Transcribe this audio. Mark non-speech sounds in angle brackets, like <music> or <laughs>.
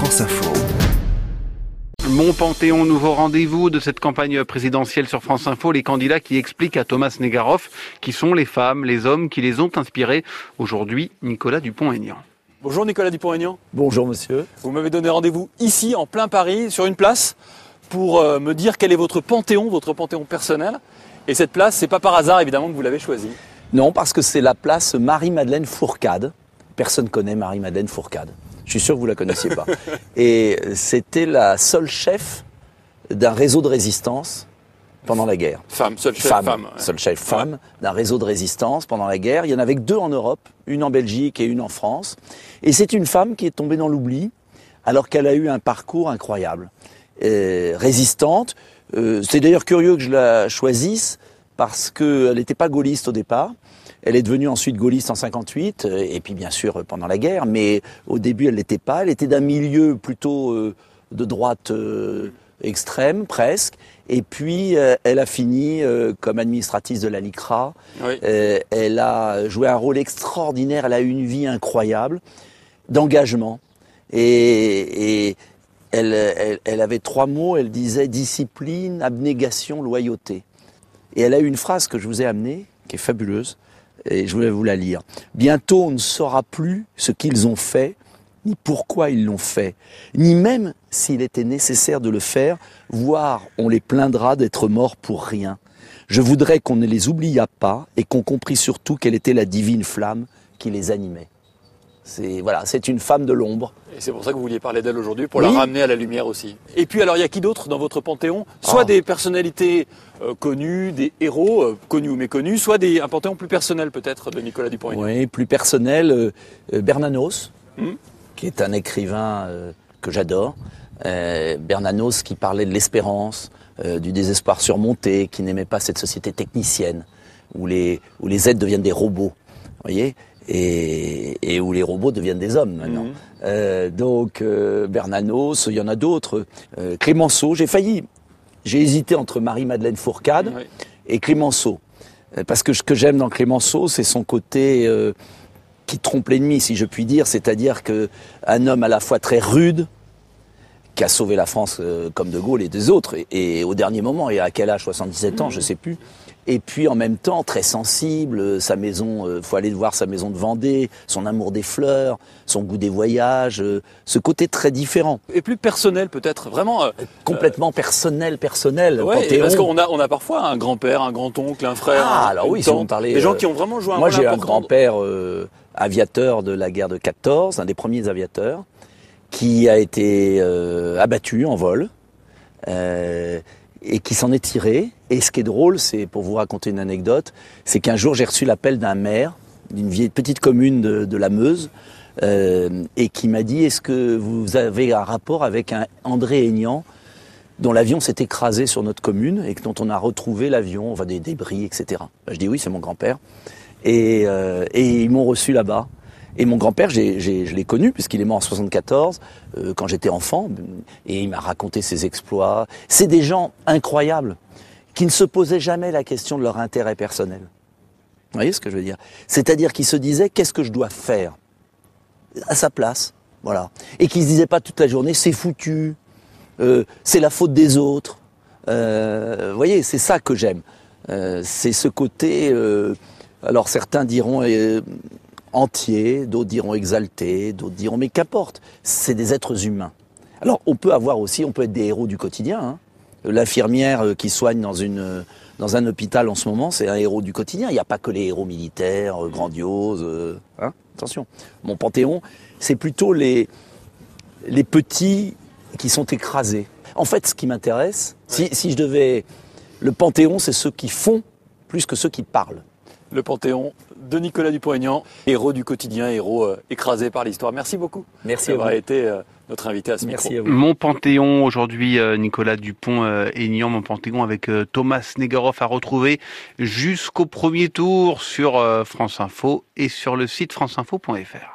France Info. Mon Panthéon, nouveau rendez-vous de cette campagne présidentielle sur France Info, les candidats qui expliquent à Thomas Negaroff qui sont les femmes, les hommes qui les ont inspirés. Aujourd'hui, Nicolas Dupont-Aignan. Bonjour Nicolas Dupont-Aignan. Bonjour monsieur. Vous m'avez donné rendez-vous ici, en plein Paris, sur une place, pour euh, me dire quel est votre panthéon, votre panthéon personnel. Et cette place, c'est pas par hasard évidemment que vous l'avez choisie. Non, parce que c'est la place Marie-Madeleine Fourcade. Personne connaît Marie-Madeleine Fourcade. Je suis sûr que vous la connaissiez pas. <laughs> Et c'était la seule chef d'un réseau de résistance pendant la guerre. Femme, seule chef Femme, femme. ouais. seule chef femme d'un réseau de résistance pendant la guerre. Il y en avait que deux en Europe, une en Belgique et une en France. Et c'est une femme qui est tombée dans l'oubli alors qu'elle a eu un parcours incroyable. Euh, résistante. Euh, c'est d'ailleurs curieux que je la choisisse parce qu'elle n'était pas gaulliste au départ. Elle est devenue ensuite gaulliste en 58, euh, et puis bien sûr euh, pendant la guerre, mais au début elle l'était pas. Elle était d'un milieu plutôt euh, de droite euh, extrême, presque. Et puis euh, elle a fini comme administratrice de la LICRA. Oui. Elle a joué un rôle extraordinaire, elle a eu une vie incroyable, d'engagement. Et, et elle, elle- elle avait trois mots, elle disait discipline, abnégation, loyauté. Et elle a eu une phrase que je vous ai amenée, qui est fabuleuse, et je voulais vous la lire. Bientôt on ne saura plus ce qu'ils ont fait, ni pourquoi ils l'ont fait, ni même s'il était nécessaire de le faire, voire on les plaindra d'être morts pour rien. Je voudrais qu'on ne les oubliât pas et qu'on comprît surtout quelle était la divine flamme qui les animait. C'est voilà, c'est une femme de l'ombre. Et c'est pour ça que vous vouliez parler d'elle aujourd'hui, pour Oui. la ramener à la lumière aussi. Et puis alors, il y a qui d'autre dans votre panthéon? Soit Ah. des personnalités euh, connues, des héros, euh, connus ou méconnus, soit des, un panthéon plus personnel peut-être de Nicolas Dupont-Aignan. Oui, plus personnel, euh, Bernanos, Mhm. qui est un écrivain que j'adore. Bernanos qui parlait de l'espérance, du désespoir surmonté, qui n'aimait pas cette société technicienne où les, où les êtres deviennent des robots, voyez, et, et où les robots deviennent des hommes maintenant. Mhm. Euh, donc euh, Bernanos, il y en a d'autres. Euh, Clémenceau, j'ai failli, j'ai hésité entre Marie-Madeleine Fourcade Oui. et Clémenceau. Parce que ce que j'aime dans Clémenceau, c'est son côté qui trompe l'ennemi, si je puis dire. C'est-à-dire que un homme à la fois très rude, qui a sauvé la France euh, comme De Gaulle et des autres, et, et au dernier moment, et à quel âge 77 ans, je sais plus. Et puis en même temps très sensible, euh, sa maison, euh, faut aller voir sa maison de Vendée, son amour des fleurs, son goût des voyages, euh, ce côté très différent, Et plus personnel peut-être, vraiment. complètement personnel, personnel. ouais, Panthéon. parce qu'on a, on a parfois un grand-père, un grand-oncle, un frère. Ah, alors oui, si vous parlez, Des gens qui ont vraiment joué un Moi, rôle j'ai un grand-père aviateur de la guerre de 14, un des premiers aviateurs, qui a été euh, abattu en vol euh, et qui s'en est tiré. Et ce qui est drôle, c'est pour vous raconter une anecdote, c'est qu'un jour j'ai reçu l'appel d'un maire d'une vieille petite commune de, de la Meuse euh, et qui m'a dit est-ce que vous avez un rapport avec un André Aignan dont l'avion s'est écrasé sur notre commune et dont on a retrouvé l'avion, enfin des débris, etc. Ben, je dis oui, c'est mon grand-père. Et, euh, et ils m'ont reçu là-bas. Et mon grand-père, je l'ai connu puisqu'il est mort en 74, euh, quand j'étais enfant, et il m'a raconté ses exploits. C'est des gens incroyables qui ne se posaient jamais la question de leur intérêt personnel. Vous voyez ce que je veux dire? C'est-à-dire qu'ils se disaient qu'est-ce que je dois faire? À sa place, voilà, et qu'ils se disaient pas toute la journée c'est foutu, euh, c'est la faute des autres. Euh, vous voyez, c'est ça que j'aime. C'est ce côté. alors certains diront euh, entier, d'autres diront exalté, d'autres diront mais qu'importe. C'est des êtres humains. Alors on peut avoir aussi, on peut être des héros du quotidien. hein. L'infirmière euh, qui soigne dans une euh, dans un hôpital en ce moment, c'est un héros du quotidien. Il n'y a pas que les héros militaires euh, grandioses. hein. Attention, mon panthéon, c'est plutôt les les petits qui sont écrasés. En fait, ce qui m'intéresse, si, si je devais... Le Panthéon, c'est ceux qui font plus que ceux qui parlent. Le panthéon de Nicolas Dupont-Aignan, héros du quotidien, héros euh, écrasé par l'histoire. Merci beaucoup Merci d'avoir été euh, notre invité à ce Merci micro. à vous. Mon Panthéon, aujourd'hui, euh, Nicolas Dupont-Aignan, mon Panthéon avec euh, Thomas Negaroff à retrouver jusqu'au premier tour sur euh, France Info et sur le site franceinfo.fr.